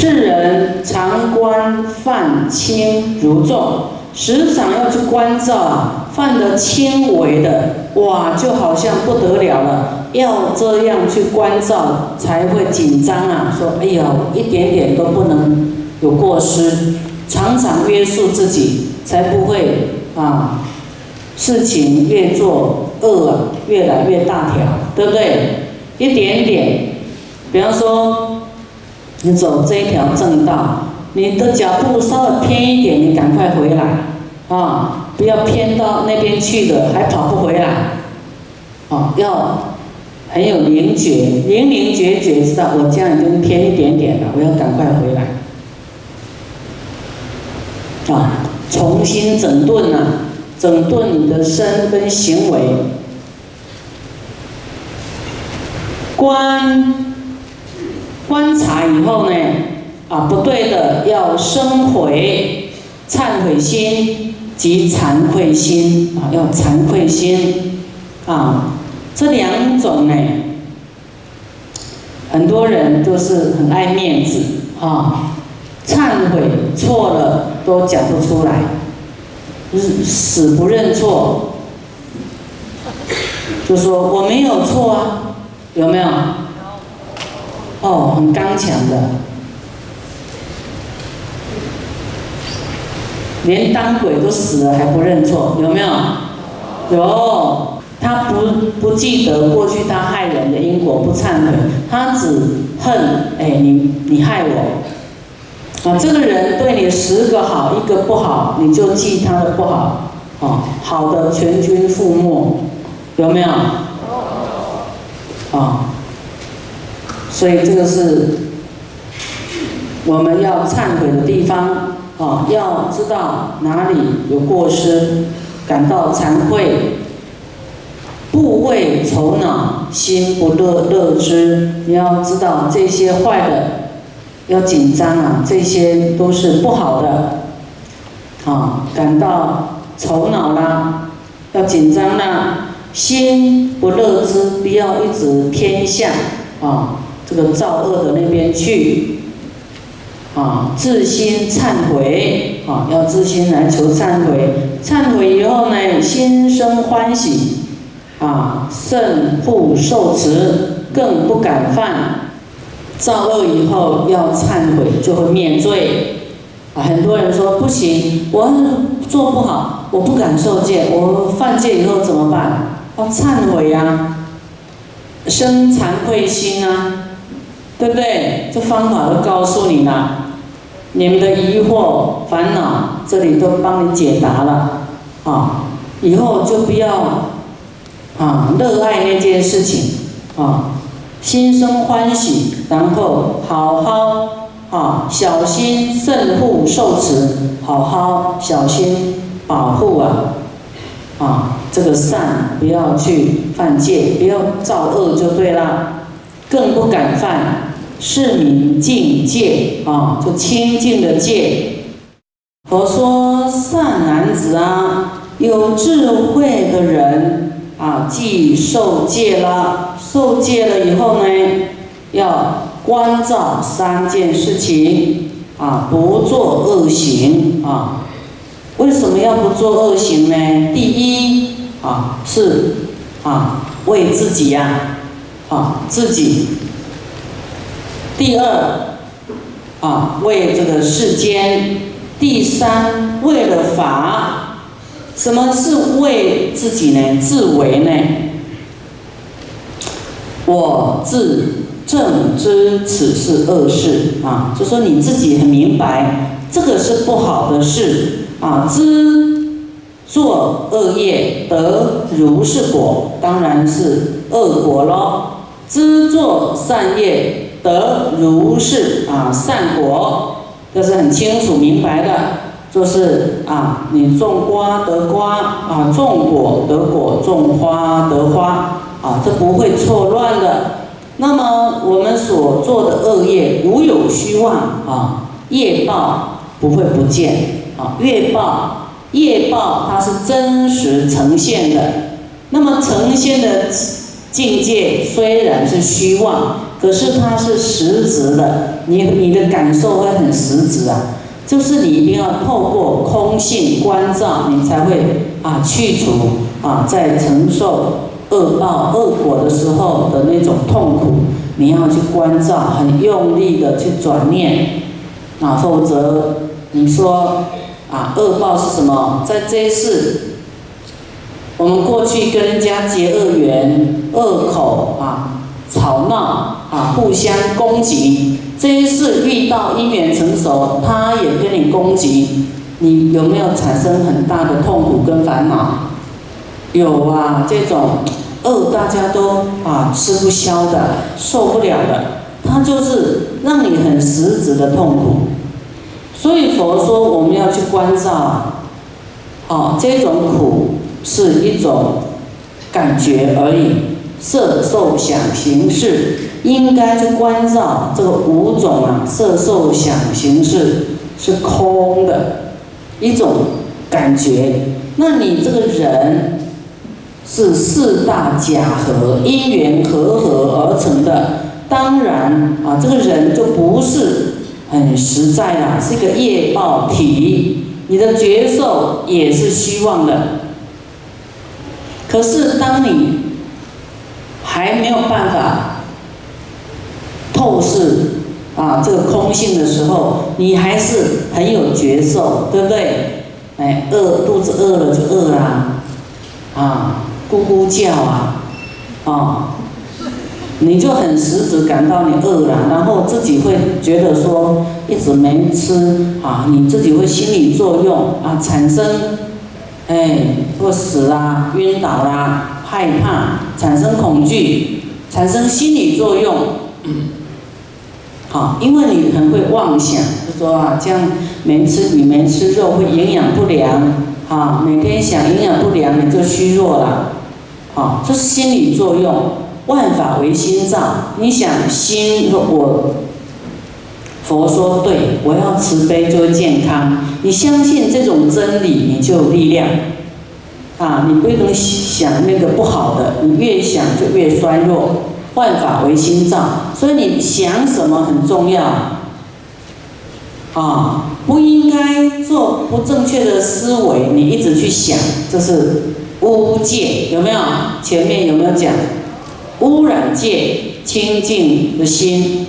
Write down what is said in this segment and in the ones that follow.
世人常观犯轻如重，时常要去关照啊，犯得轻微的，哇，就好像不得了了，要这样去关照才会紧张啊。说，哎呀，一点点都不能有过失，常常约束自己，才不会啊，事情越做恶啊，越来越大条，对不对？一点点，比方说，你走这一条正道，你的脚步稍微偏一点，你赶快回来，啊，不要偏到那边去了，还跑不回来，啊，要很有灵觉，灵灵觉觉，知道我这样已经偏一点点了，我要赶快回来，啊，重新整顿呐，整顿你的身跟行为。观观察以后呢，啊，不对的要生悔、忏悔心及惭愧心啊，要惭愧心啊，这两种呢，很多人都是很爱面子啊，忏悔错了都讲不出来，死不认错，就说我没有错啊。有没有？哦，很刚强的，连当鬼都死了还不认错，有没有？有，他不不记得过去他害人的因果，不忏悔，他只恨，哎，你你害我，啊，这个人对你十个好一个不好，你就记他的不好，啊，好的全军覆没，有没有？啊，所以这个是我们要忏悔的地方啊，要知道哪里有过失，感到惭愧，部位愁恼，心不乐乐之。你要知道这些坏的，要紧张啊，这些都是不好的啊，感到愁恼啦，要紧张啦。心不乐之，不要一直偏向啊这个造恶的那边去啊，自心忏悔啊，要自心来求忏悔。忏悔以后呢，心生欢喜啊，胜不受持，更不敢犯。造恶以后要忏悔，就会免罪。啊，很多人说不行，我做不好，我不敢受戒，我犯戒以后怎么办？要忏悔呀，生惭愧心啊，对不对？这方法都告诉你了，你们的疑惑、烦恼，这里都帮你解答了啊。以后就不要啊，热爱那件事情啊，心生欢喜，然后好好啊，小心慎护受持，好好小心保护啊。啊，这个善不要去犯戒，不要造恶就对了，更不敢犯是名境界啊，就清净的界。佛说善男子啊，有智慧的人啊，既受戒了，受戒了以后呢，要关照三件事情啊，不做恶行啊。为什么要不做恶行呢？第一啊是啊为自己呀啊自己。第二啊为这个世间。第三为了法。什么是为自己呢？自为呢？我自正知此是恶事啊，就说你自己很明白，这个是不好的事。啊，知做恶业得如是果，当然是恶果喽。知做善业得如是啊善果，这是很清楚明白的。就是啊，你种瓜得瓜啊，种果得果，种花得花啊，这不会错乱的。那么我们所做的恶业无有虚妄啊，业报不会不见。啊，业报，业报它是真实呈现的。那么呈现的境界虽然是虚妄，可是它是实质的，你你的感受会很实质啊。就是你一定要透过空性关照，你才会啊去除啊在承受恶报恶果的时候的那种痛苦，你要去关照，很用力的去转念，啊，否则你说啊恶报是什么？在这一世，我们过去跟人家结恶缘、恶口啊、吵闹啊、互相攻击。这一次遇到因缘成熟，他也跟你攻击，你有没有产生很大的痛苦跟烦恼？有啊，这种恶大家都啊吃不消的，受不了的，他就是让你很实质的痛苦。所以佛说我们要去关照啊，哦，这种苦是一种感觉而已。色受想行识，应该去关照这个五种啊，色受想行识是空的一种感觉。那你这个人是四大假合因缘合合而成的，当然啊，这个人就不是很实在啦，是一个业报体。你的觉受也是虚妄的。可是当你还没有办法透视啊，这个空性的时候，你还是很有觉受，对不对？哎，饿肚子饿了就饿啦，啊，咕咕叫啊，啊，你就很实质感到你饿了，然后自己会觉得说一直没吃啊，你自己会心理作用啊，产生哎会死啦、晕倒啦。害怕，产生恐惧，产生心理作用。好，因为你很会妄想，就说啊，这样没吃你没吃肉会营养不良。啊，每天想营养不良，你就虚弱了。好，这是心理作用。万法唯心造，你想心，我佛说对，我要慈悲就健康。你相信这种真理，你就有力量。啊，你不能想那个不好的，你越想就越衰弱。万法唯心造，所以你想什么很重要。啊，不应该做不正确的思维，你一直去想，这是污戒，有没有？前面有没有讲？污染界，清净的心。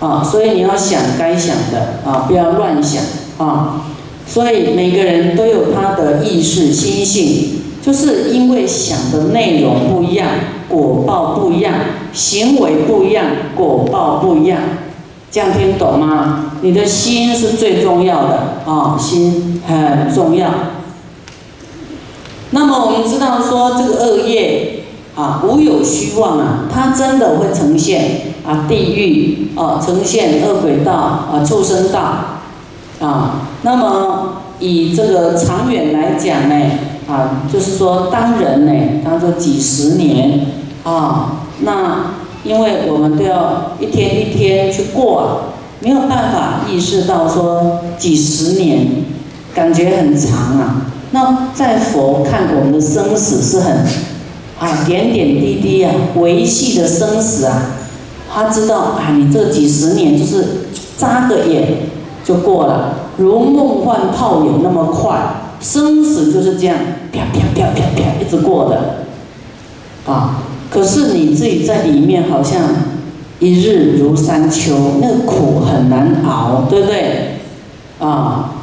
啊，所以你要想该想的，啊，不要乱想，啊。所以每个人都有他的意识心性，就是因为想的内容不一样，果报不一样，行为不一样，果报不一样，这样听懂吗？你的心是最重要的啊，心很重要。那么我们知道说这个恶业啊，无有虚妄啊，它真的会呈现啊地狱啊，呈现恶鬼道啊，畜生道。啊，那么以这个长远来讲呢，啊，就是说当人呢，当做几十年啊，那因为我们都要一天一天去过啊，没有办法意识到说几十年，感觉很长啊。那在佛看我们的生死是很啊点点滴滴啊，维系的生死啊，他知道啊，你这几十年就是眨个眼。就过了，如梦幻泡影那么快，生死就是这样，啪啪啪啪啪一直过的，啊！可是你自己在里面好像一日如三秋，那个苦很难熬，对不对？啊！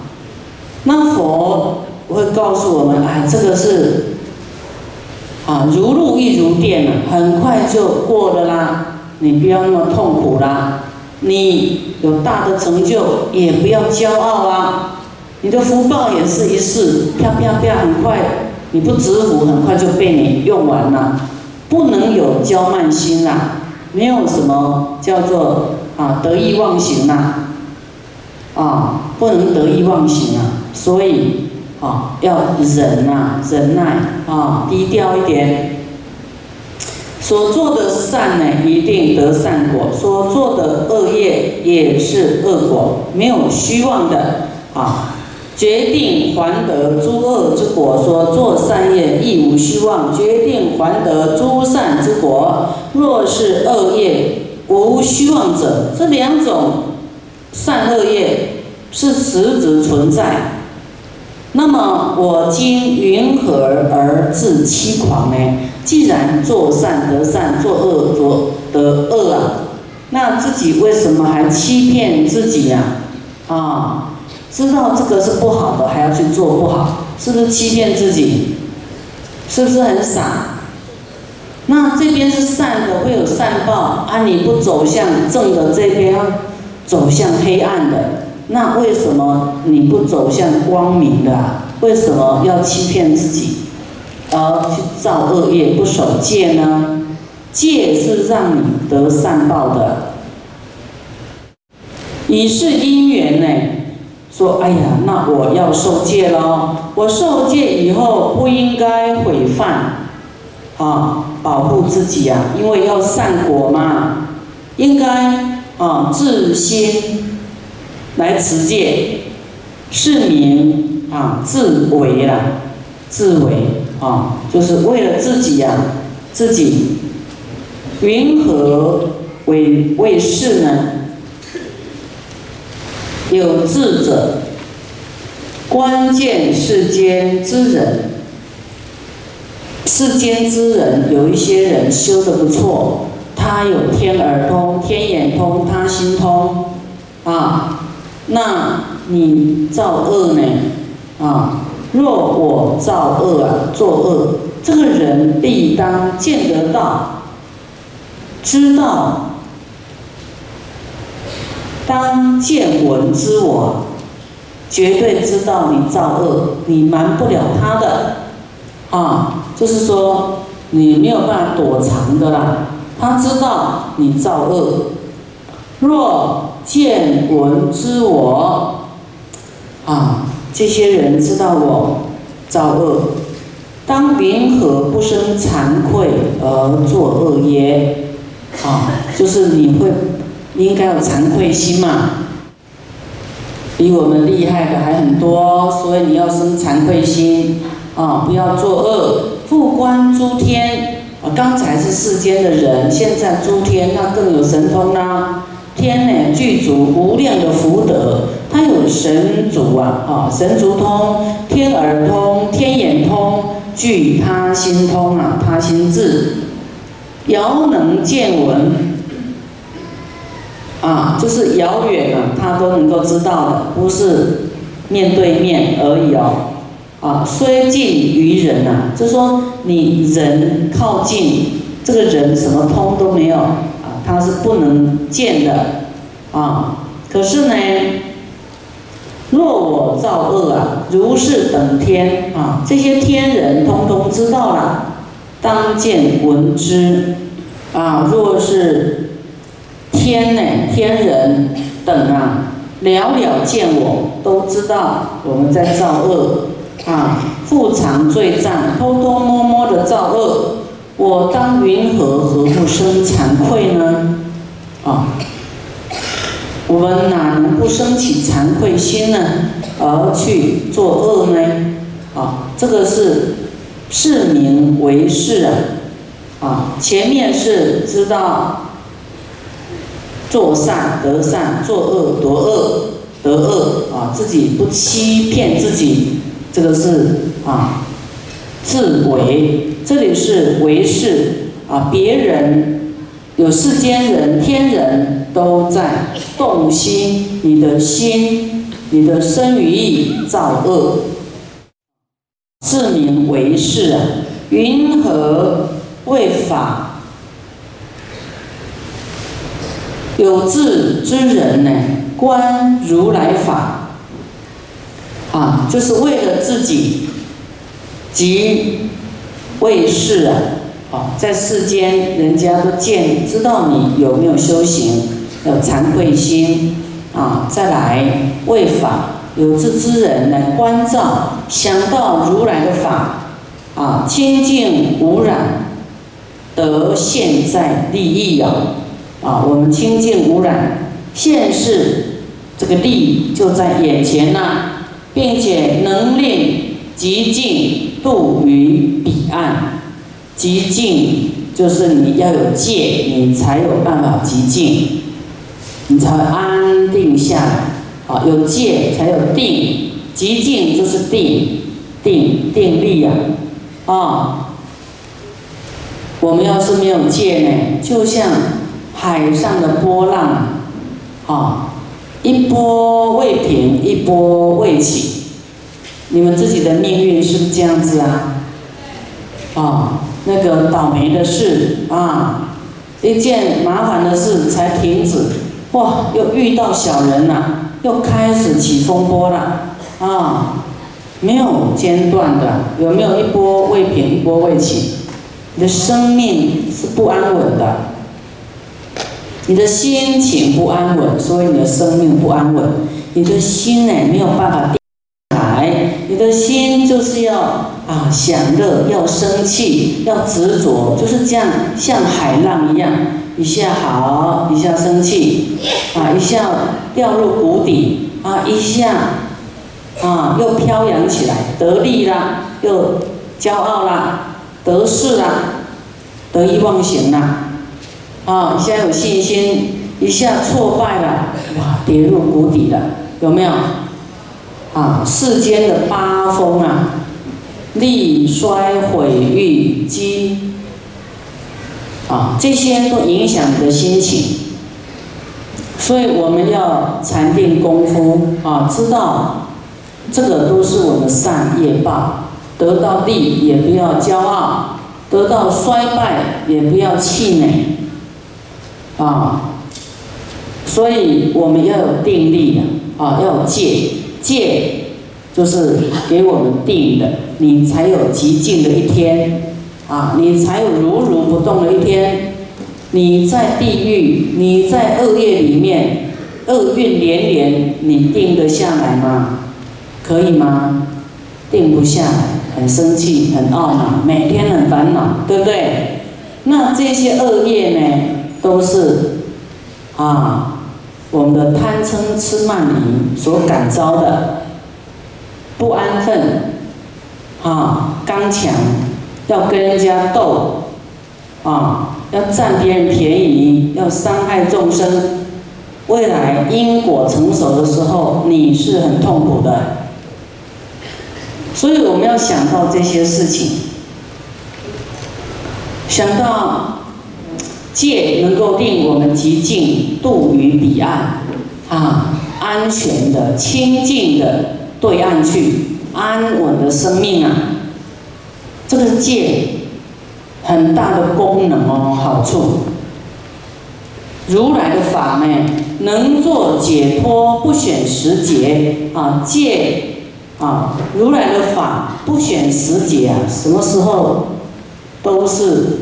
那佛会告诉我们，哎，这个是啊，如露亦如电，很快就过了啦，你不要那么痛苦啦。你有大的成就，也不要骄傲啊！你的福报也是一世，啪啪啪，很快，你不知福，很快就被你用完了。不能有骄慢心啦，没有什么叫做啊得意忘形啦，啊，不能得意忘形啊！所以啊，要忍呐，忍耐啊，低调一点。所做的善呢，一定得善果；所做的恶业也是恶果，没有虚妄的啊。决定还得诸恶之果，所做善业亦无虚妄，决定还得诸善之果。若是恶业无虚妄者，这两种善恶业是实质存在。那么我今云何而自欺狂呢？既然做善得善，做恶做得恶啊，那自己为什么还欺骗自己呀？啊，知道这个是不好的，还要去做不好，是不是欺骗自己？是不是很傻？那这边是善的，会有善报啊！你不走向正的这边，走向黑暗的。那为什么你不走向光明的？为什么要欺骗自己，而去造恶业不守戒呢？戒是让你得善报的。你是因缘呢，说哎呀，那我要受戒喽。我受戒以后不应该毁犯，啊，保护自己呀，因为要善果嘛，应该啊自心。来持戒，是名啊自为啦，自为啊，就是为了自己呀，自己。云何为为事呢？有智者，关键世间之人，世间之人有一些人修的不错，他有天耳通、天眼通、他心通啊。那你造恶呢？啊，若我造恶啊，作恶，这个人必当见得到，知道，当见闻之我，绝对知道你造恶，你瞒不了他的，啊，就是说你没有办法躲藏的啦，他知道你造恶，若。见闻知我，啊，这些人知道我造恶，当云何不生惭愧而作恶耶？啊，就是你会应该有惭愧心嘛。比我们厉害的还很多，所以你要生惭愧心啊，不要作恶。复观诸天，啊，刚才是世间的人，现在诸天那更有神通啦。天呢具足无量的福德，他有神足啊，啊神足通、天耳通、天眼通，具他心通啊，他心智，遥能见闻，啊就是遥远啊，他都能够知道的，不是面对面而已哦，啊虽近于人呐，就说你人靠近这个人什么通都没有啊。他是不能见的啊！可是呢，若我造恶啊，如是等天啊，这些天人通通知道了，当见闻之啊。若是天呢，天人等啊，了了见我，都知道我们在造恶啊，复藏罪障，偷偷摸摸的造恶。我当云何何不生惭愧呢？我们哪能不升起惭愧心呢？而去做恶呢？啊，这个是是名为是啊。啊，前面是知道做善得善，做恶得恶得恶啊，自己不欺骗自己，这个是啊自为。这里是为是啊，别人有世间人、天人都在动心，你的心、你的身语意造恶，自名为是啊。云何为法？有志之人呢，观如来法啊，就是为了自己及。为世啊，哦，在世间人家都见知道你有没有修行，有惭愧心啊，再来为法有志之人来关照，想到如来的法啊，清净无染，得现在利益啊，啊，我们清净无染，现世这个利就在眼前呐，并且能令极尽。渡于彼岸，极尽就是你要有戒，你才有办法极静，你才会安定下来。啊，有戒才有定，极静就是定，定定力呀，啊，我们要是没有戒呢，就像海上的波浪，啊，一波未平，一波未起，你们自己的命运是不是这样子啊？啊。那个倒霉的事啊，一件麻烦的事才停止，哇，又遇到小人了，又开始起风波了啊，没有间断的，有没有一波未平一波未起？你的生命是不安稳的，你的心情不安稳，所以你的生命不安稳，你的心呢没有办法定下来，你的心就是要。啊，享乐要生气，要执着，就是这样，像海浪一样，一下好，一下生气，啊，一下掉入谷底，啊，一下，啊，又飘扬起来，得利啦，又骄傲啦，得势啦，得意忘形啦，啊，一下有信心，一下挫败了，哇，跌入谷底了，有没有？啊，世间的八风啊。力衰毁誉积，啊，这些都影响你的心情，所以我们要禅定功夫啊，知道这个都是我们善业报，得到利也不要骄傲，得到衰败也不要气馁，啊，所以我们要有定力的啊，要有戒戒。就是给我们定的，你才有极静的一天，啊，你才有如如不动的一天。你在地狱，你在恶业里面，厄运连连，你定得下来吗？可以吗？定不下来，很生气，很懊恼，每天很烦恼，对不对？那这些恶业呢，都是啊，我们的贪嗔痴慢疑所感召的。不安分，啊，刚强，要跟人家斗，啊，要占别人便宜，要伤害众生，未来因果成熟的时候，你是很痛苦的。所以我们要想到这些事情，想到戒能够令我们极尽渡于彼岸，啊，安全的、清净的。对岸去安稳的生命啊，这个戒很大的功能哦，好处。如来的法呢，能做解脱，不选时节啊，戒啊，如来的法不选时节啊，什么时候都是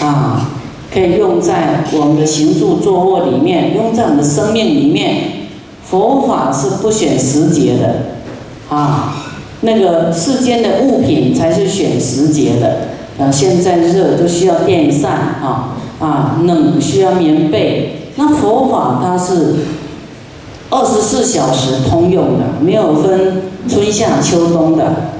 啊，可以用在我们的行住坐卧里面，用在我们的生命里面。佛法是不选时节的，啊，那个世间的物品才是选时节的。啊，现在热就需要电扇，啊啊，冷需要棉被。那佛法它是二十四小时通用的，没有分春夏秋冬的。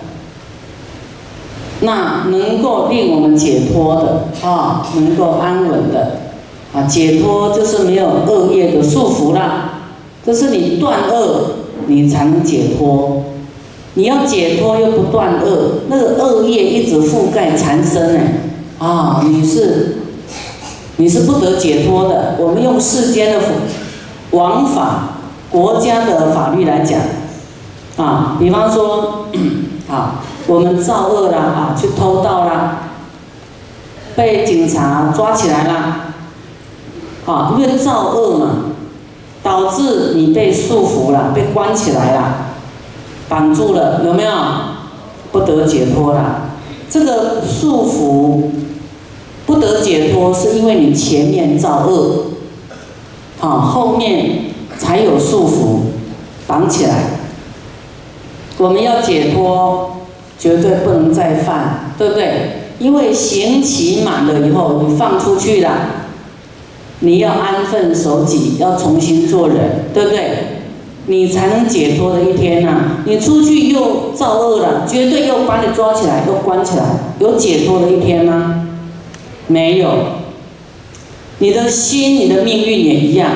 那能够令我们解脱的，啊，能够安稳的，啊，解脱就是没有恶业的束缚了。就是你断恶，你才能解脱。你要解脱又不断恶，那个恶业一直覆盖缠身呢，啊，你是你是不得解脱的。我们用世间的王法、国家的法律来讲，啊，比方说，啊，我们造恶了啊，去偷盗了，被警察抓起来了，啊，因为造恶嘛。导致你被束缚了，被关起来了，绑住了，有没有？不得解脱了。这个束缚不得解脱，是因为你前面造恶，好，后面才有束缚绑起来。我们要解脱，绝对不能再犯，对不对？因为刑期满了以后，你放出去了。你要安分守己，要重新做人，对不对？你才能解脱的一天呐！你出去又造恶了，绝对又把你抓起来，又关起来，有解脱的一天吗？没有。你的心、你的命运也一样。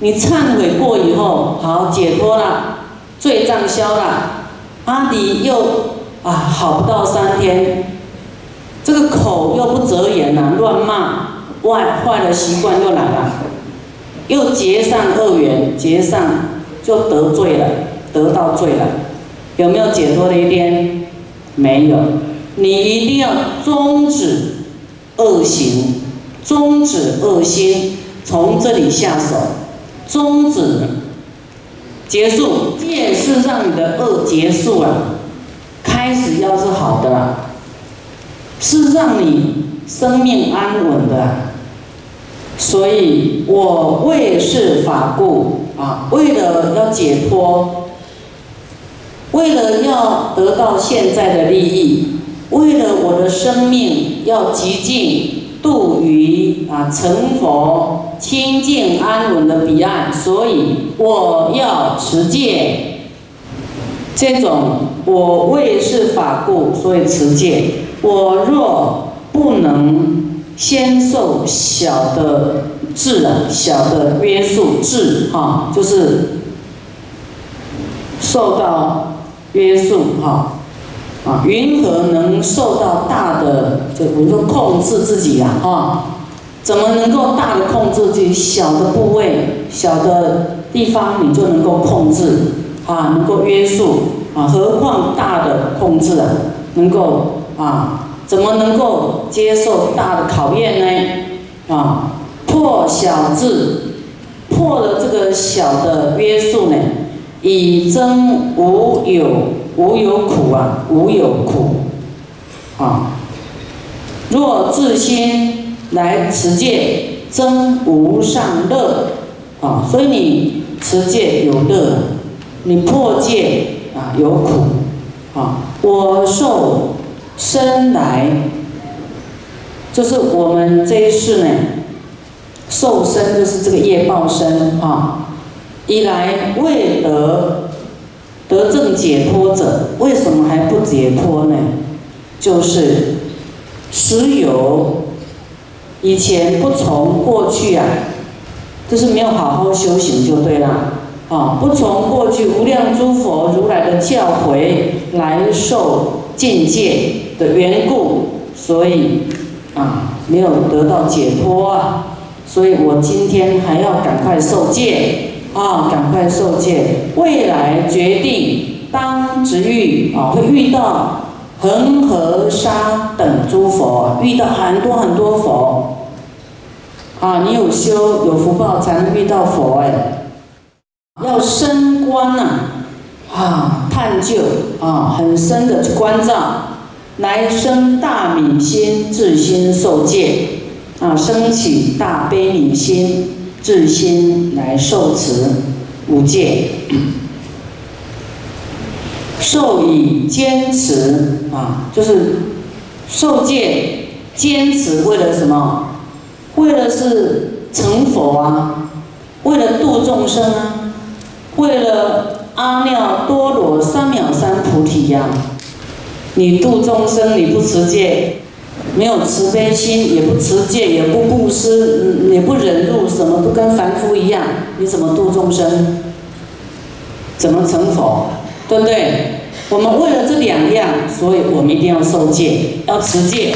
你忏悔过以后，好解脱了，罪障消了，阿迪又啊好不到三天，这个口又不择言了，乱骂，外坏的习惯又来了，又结上恶缘，结上就得罪了，得到罪了，有没有解脱的一天？没有。你一定要终止恶行，终止恶心，从这里下手。终止，结束，也是让你的恶结束了，开始要是好的，是让你生命安稳的。所以我为是法故啊，为了要解脱，为了要得到现在的利益，为了我的生命要极尽。度于啊成佛清净安稳的彼岸，所以我要持戒。这种我为是法故，所以持戒。我若不能先受小的制啊，小的约束制哈，就是受到约束哈。啊，云何能受到大的？就比如说控制自己呀，哈，怎么能够大的控制自己？小的部位、小的地方，你就能够控制啊，能够约束啊，何况大的控制啊，能够啊，怎么能够接受大的考验呢？啊，破小智，破了这个小的约束呢，以增无有。无有苦啊，无有苦，啊！若自心来持戒，增无上乐，啊！所以你持戒有乐，你破戒啊有苦，啊！我受生来，就是我们这一世呢，受生就是这个业报身啊，以来未得。得正解脱者，为什么还不解脱呢？就是实有以前不从过去啊，就是没有好好修行就对了啊！不从过去无量诸佛如来的教诲来受境界的缘故，所以啊没有得到解脱啊！所以我今天还要赶快受戒。啊，赶快受戒！未来决定当值遇啊，会遇到恒河沙等诸佛，遇到很多很多佛。啊，你有修有福报才能遇到佛哎。要深观呐，啊，探究啊，很深的去关照，来生大悯心，自心受戒，啊，升起大悲悯心。自心来受持五戒，受以坚持啊，就是受戒坚持为了什么？为了是成佛啊，为了度众生啊，为了阿耨多罗三藐三菩提呀。你度众生，你不持戒。没有慈悲心，也不持戒，也不布施，也不忍辱，什么都跟凡夫一样，你怎么度众生？怎么成佛？对不对？我们为了这两样，所以我们一定要受戒，要持戒。